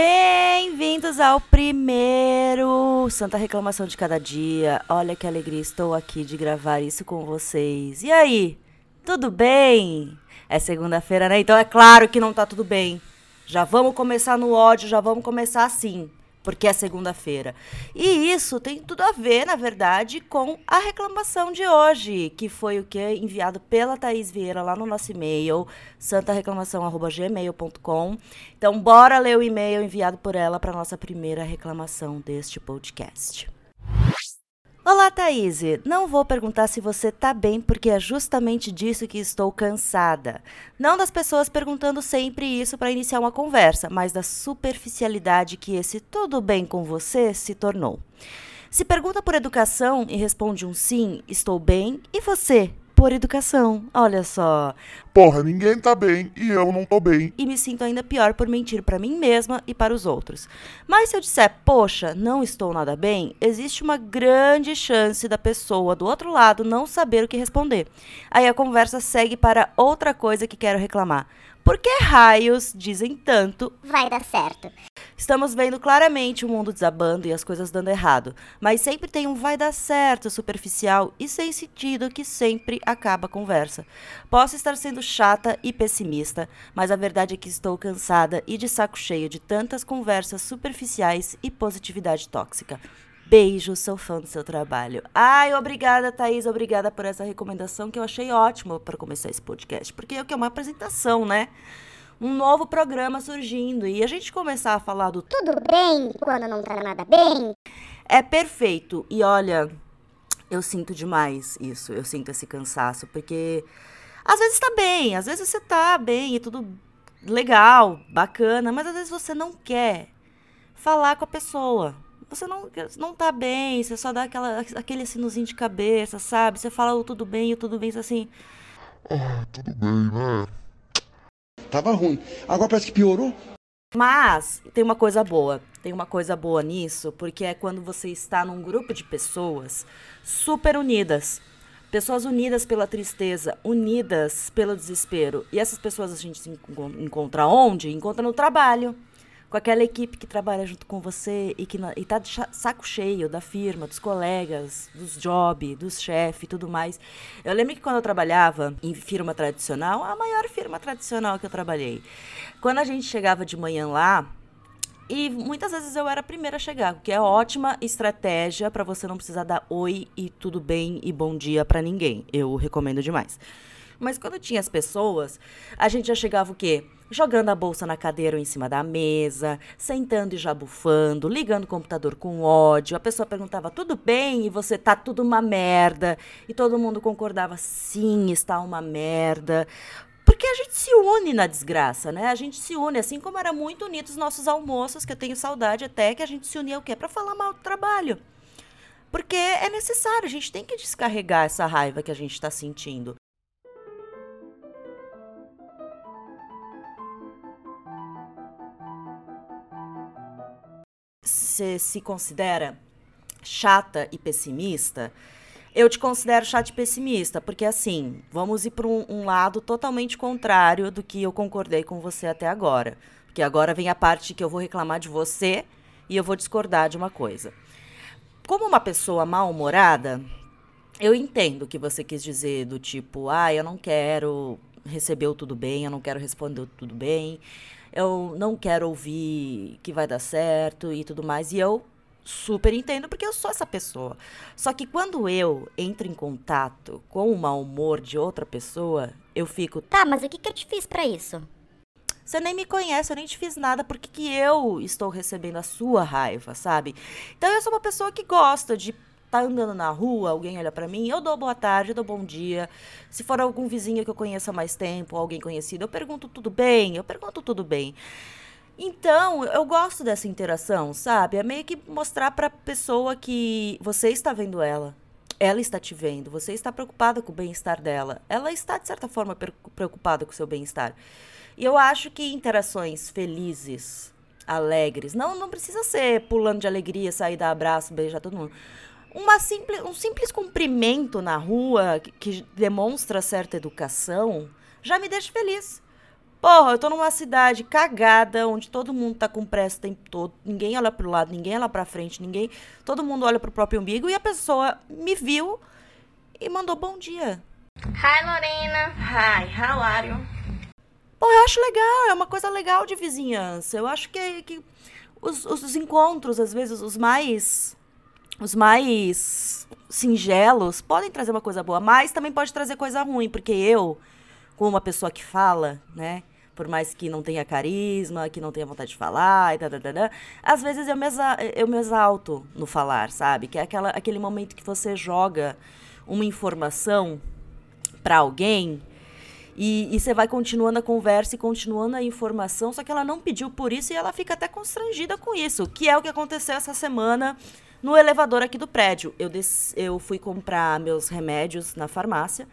Bem-vindos ao primeiro Santa Reclamação de Cada Dia. Olha que alegria, estou aqui de gravar isso com vocês. E aí, tudo bem? É segunda-feira, né? Então é claro que não tá tudo bem. Já vamos começar no ódio, já vamos começar assim porque é segunda-feira. E isso tem tudo a ver, na verdade, com a reclamação de hoje, que foi o que é enviado pela Thaís Vieira lá no nosso e-mail, santareclamação@gmail.com. Então, bora ler o e-mail enviado por ela para nossa primeira reclamação deste podcast. Olá, Thaís. Não vou perguntar se você tá bem, porque é justamente disso que estou cansada. Não das pessoas perguntando sempre isso para iniciar uma conversa, mas da superficialidade que esse tudo bem com você se tornou. Se pergunta por educação e responde um sim, estou bem, e você? Por educação. Olha só. Porra, ninguém tá bem e eu não tô bem. E me sinto ainda pior por mentir para mim mesma e para os outros. Mas se eu disser, poxa, não estou nada bem, existe uma grande chance da pessoa do outro lado não saber o que responder. Aí a conversa segue para outra coisa que quero reclamar. Por que raios dizem tanto? Vai dar certo. Estamos vendo claramente o mundo desabando e as coisas dando errado, mas sempre tem um vai dar certo superficial e sem sentido que sempre acaba a conversa. Posso estar sendo chata e pessimista, mas a verdade é que estou cansada e de saco cheio de tantas conversas superficiais e positividade tóxica. Beijo, sou fã do seu trabalho. Ai, obrigada, Thaís, obrigada por essa recomendação que eu achei ótima para começar esse podcast, porque é é uma apresentação, né? Um novo programa surgindo e a gente começar a falar do tudo bem quando não tá nada bem é perfeito. E olha, eu sinto demais isso, eu sinto esse cansaço, porque às vezes tá bem, às vezes você tá bem e tudo legal, bacana, mas às vezes você não quer falar com a pessoa. Você não, não tá bem, você só dá aquela, aquele sinozinho de cabeça, sabe? Você fala o tudo bem e o tudo bem, assim. Ah, tudo bem, né? Tava ruim. Agora parece que piorou. Mas tem uma coisa boa. Tem uma coisa boa nisso, porque é quando você está num grupo de pessoas super unidas. Pessoas unidas pela tristeza, unidas pelo desespero. E essas pessoas a gente se encontra onde? Encontra no trabalho com aquela equipe que trabalha junto com você e que e tá de saco cheio da firma, dos colegas, dos job, dos chefes e tudo mais. Eu lembro que quando eu trabalhava em firma tradicional, a maior firma tradicional que eu trabalhei, quando a gente chegava de manhã lá, e muitas vezes eu era a primeira a chegar, o que é ótima estratégia para você não precisar dar oi e tudo bem e bom dia para ninguém. Eu recomendo demais. Mas quando tinha as pessoas, a gente já chegava o quê? jogando a bolsa na cadeira ou em cima da mesa, sentando e já bufando, ligando o computador com ódio. A pessoa perguntava tudo bem e você tá tudo uma merda. E todo mundo concordava sim, está uma merda. Porque a gente se une na desgraça, né? A gente se une, assim como era muito unido os nossos almoços, que eu tenho saudade até, que a gente se unia o quê? Para falar mal do trabalho. Porque é necessário, a gente tem que descarregar essa raiva que a gente está sentindo. Você se considera chata e pessimista, eu te considero chata e pessimista, porque assim, vamos ir para um, um, lado totalmente contrário do que eu concordei com você até agora. Porque agora vem a parte que eu vou reclamar de você e eu vou discordar de uma coisa. Como uma pessoa mal-humorada, eu entendo o que você quis dizer, do tipo, ah, eu não quero receber o tudo bem, eu não quero responder o tudo bem eu não quero ouvir que vai dar certo e tudo mais. E eu super entendo porque eu sou essa pessoa. Só que quando eu entro em contato com o mau humor de outra pessoa, eu fico. Tá, mas o que, que eu te fiz para isso? Você nem me conhece, eu nem te fiz nada, porque que eu estou recebendo a sua raiva, sabe? Então eu sou uma pessoa que gosta de tá andando na rua, alguém olha pra mim, eu dou boa tarde, eu dou bom dia. Se for algum vizinho que eu conheço há mais tempo, alguém conhecido, eu pergunto tudo bem, eu pergunto tudo bem. Então, eu gosto dessa interação, sabe? É meio que mostrar pra pessoa que você está vendo ela. Ela está te vendo, você está preocupada com o bem-estar dela. Ela está, de certa forma, preocupada com o seu bem-estar. E eu acho que interações felizes, alegres, não, não precisa ser pulando de alegria, sair, dar abraço, beijar todo mundo. Uma simples, um simples cumprimento na rua que, que demonstra certa educação já me deixa feliz. Porra, eu tô numa cidade cagada, onde todo mundo tá com pressa o tempo todo, ninguém olha pro lado, ninguém olha pra frente, ninguém. Todo mundo olha pro próprio umbigo e a pessoa me viu e mandou bom dia. Hi, Lorena. Hi, how are you? Pô, eu acho legal, é uma coisa legal de vizinhança. Eu acho que, que os, os, os encontros, às vezes, os mais. Os mais singelos podem trazer uma coisa boa, mas também pode trazer coisa ruim, porque eu, como uma pessoa que fala, né? Por mais que não tenha carisma, que não tenha vontade de falar e tal, às vezes eu me, eu me exalto no falar, sabe? Que é aquela, aquele momento que você joga uma informação para alguém e você vai continuando a conversa e continuando a informação, só que ela não pediu por isso e ela fica até constrangida com isso, que é o que aconteceu essa semana no elevador aqui do prédio. Eu, des, eu fui comprar meus remédios na farmácia,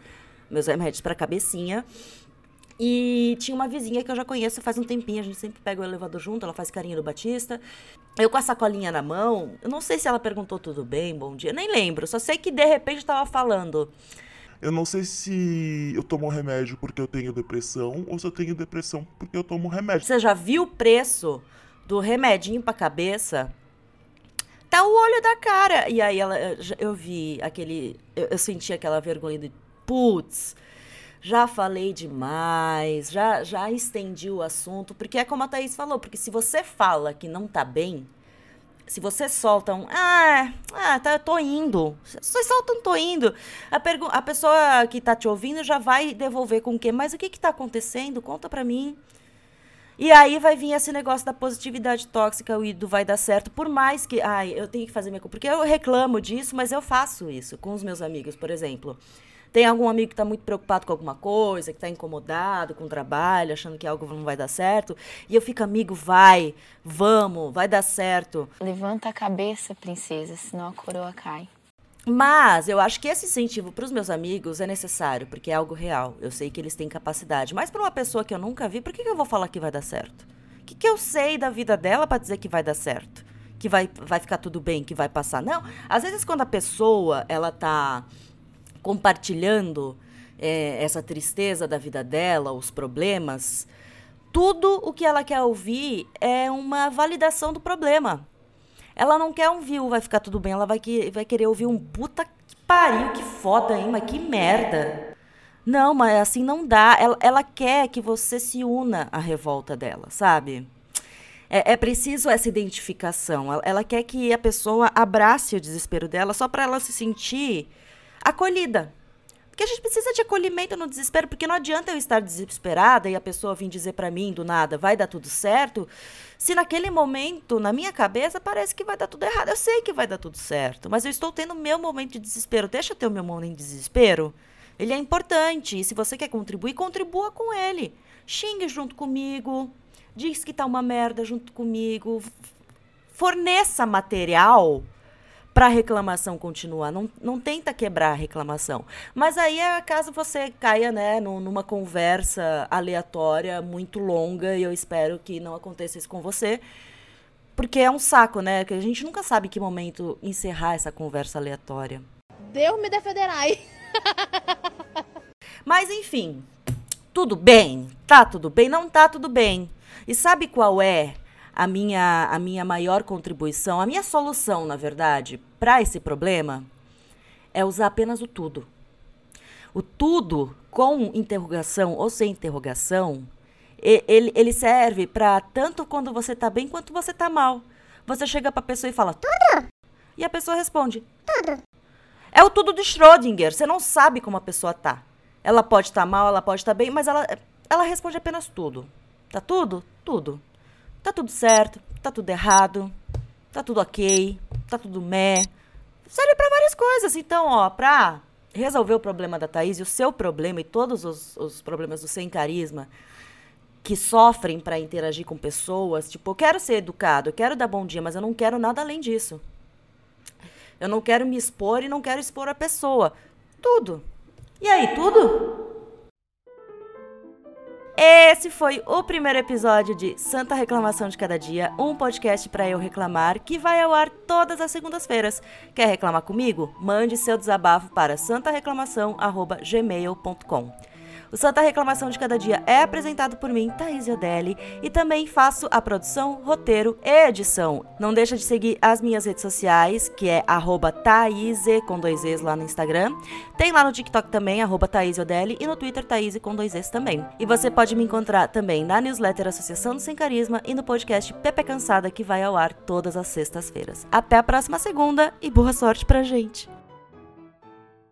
meus remédios para cabecinha. E tinha uma vizinha que eu já conheço faz um tempinho, a gente sempre pega o elevador junto, ela faz carinho do Batista. Eu com a sacolinha na mão, eu não sei se ela perguntou tudo bem, bom dia, nem lembro, só sei que de repente estava falando. Eu não sei se eu tomo remédio porque eu tenho depressão ou se eu tenho depressão porque eu tomo remédio. Você já viu o preço do remedinho pra cabeça? Tá o olho da cara. E aí ela, eu, vi aquele. Eu, eu senti aquela vergonha de. Putz, já falei demais, já, já estendi o assunto. Porque é como a Thaís falou, porque se você fala que não tá bem, se você solta um. Ah, ah tá, tô indo. Você solta um tô indo. A, a pessoa que tá te ouvindo já vai devolver com o quê? Mas o que que tá acontecendo? Conta pra mim. E aí vai vir esse negócio da positividade tóxica e do vai dar certo, por mais que, ai, eu tenho que fazer minha porque eu reclamo disso, mas eu faço isso com os meus amigos, por exemplo. Tem algum amigo que está muito preocupado com alguma coisa, que está incomodado com o trabalho, achando que algo não vai dar certo, e eu fico, amigo, vai, vamos, vai dar certo. Levanta a cabeça, princesa, senão a coroa cai. Mas eu acho que esse incentivo para os meus amigos é necessário, porque é algo real. Eu sei que eles têm capacidade. Mas para uma pessoa que eu nunca vi, por que, que eu vou falar que vai dar certo? O que, que eu sei da vida dela para dizer que vai dar certo? Que vai, vai ficar tudo bem, que vai passar? Não. Às vezes, quando a pessoa ela tá compartilhando é, essa tristeza da vida dela, os problemas, tudo o que ela quer ouvir é uma validação do problema. Ela não quer um viu, vai ficar tudo bem. Ela vai, que, vai querer ouvir um puta que pariu, que foda, hein? Mas que merda. Não, mas assim não dá. Ela, ela quer que você se una à revolta dela, sabe? É, é preciso essa identificação. Ela, ela quer que a pessoa abrace o desespero dela só para ela se sentir acolhida. Porque a gente precisa de acolhimento no desespero, porque não adianta eu estar desesperada e a pessoa vir dizer para mim do nada, vai dar tudo certo, se naquele momento, na minha cabeça, parece que vai dar tudo errado. Eu sei que vai dar tudo certo, mas eu estou tendo meu momento de desespero. Deixa eu ter o meu momento de desespero. Ele é importante, e se você quer contribuir, contribua com ele. Xingue junto comigo, diz que tá uma merda junto comigo, forneça material para a reclamação continuar. Não, não tenta quebrar a reclamação. Mas aí é caso você caia né, num- numa conversa aleatória muito longa, e eu espero que não aconteça isso com você. Porque é um saco, né? Que a gente nunca sabe em que momento encerrar essa conversa aleatória. Deus me defenderai. Mas enfim, tudo bem? Tá tudo bem? Não tá tudo bem. E sabe qual é a minha, a minha maior contribuição, a minha solução, na verdade, para esse problema? É usar apenas o tudo. O tudo, com interrogação ou sem interrogação, ele, ele serve para tanto quando você tá bem quanto você tá mal. Você chega pra pessoa e fala, tudo? E a pessoa responde, tudo. É o tudo de Schrödinger. Você não sabe como a pessoa tá. Ela pode estar mal, ela pode estar bem, mas ela, ela responde apenas tudo. Tá tudo? Tudo. Tá tudo certo, tá tudo errado, tá tudo ok, tá tudo meh. serve para várias coisas. Então, ó, pra resolver o problema da Thaís e o seu problema e todos os, os problemas do sem carisma que sofrem para interagir com pessoas, tipo, eu quero ser educado, eu quero dar bom dia, mas eu não quero nada além disso. Eu não quero me expor e não quero expor a pessoa. Tudo. E aí, tudo? Esse foi o primeiro episódio de Santa Reclamação de Cada Dia, um podcast para eu reclamar que vai ao ar todas as segundas-feiras. Quer reclamar comigo? Mande seu desabafo para santareclamação@gmail.com. O Santa Reclamação de Cada Dia é apresentado por mim, Thaís Odelli, e também faço a produção, roteiro e edição. Não deixa de seguir as minhas redes sociais, que é arroba Thaíse, com dois Es lá no Instagram. Tem lá no TikTok também, arroba Odelli, e no Twitter, Thaís com dois Es também. E você pode me encontrar também na newsletter Associação do Sem Carisma e no podcast Pepe Cansada, que vai ao ar todas as sextas-feiras. Até a próxima segunda e boa sorte pra gente!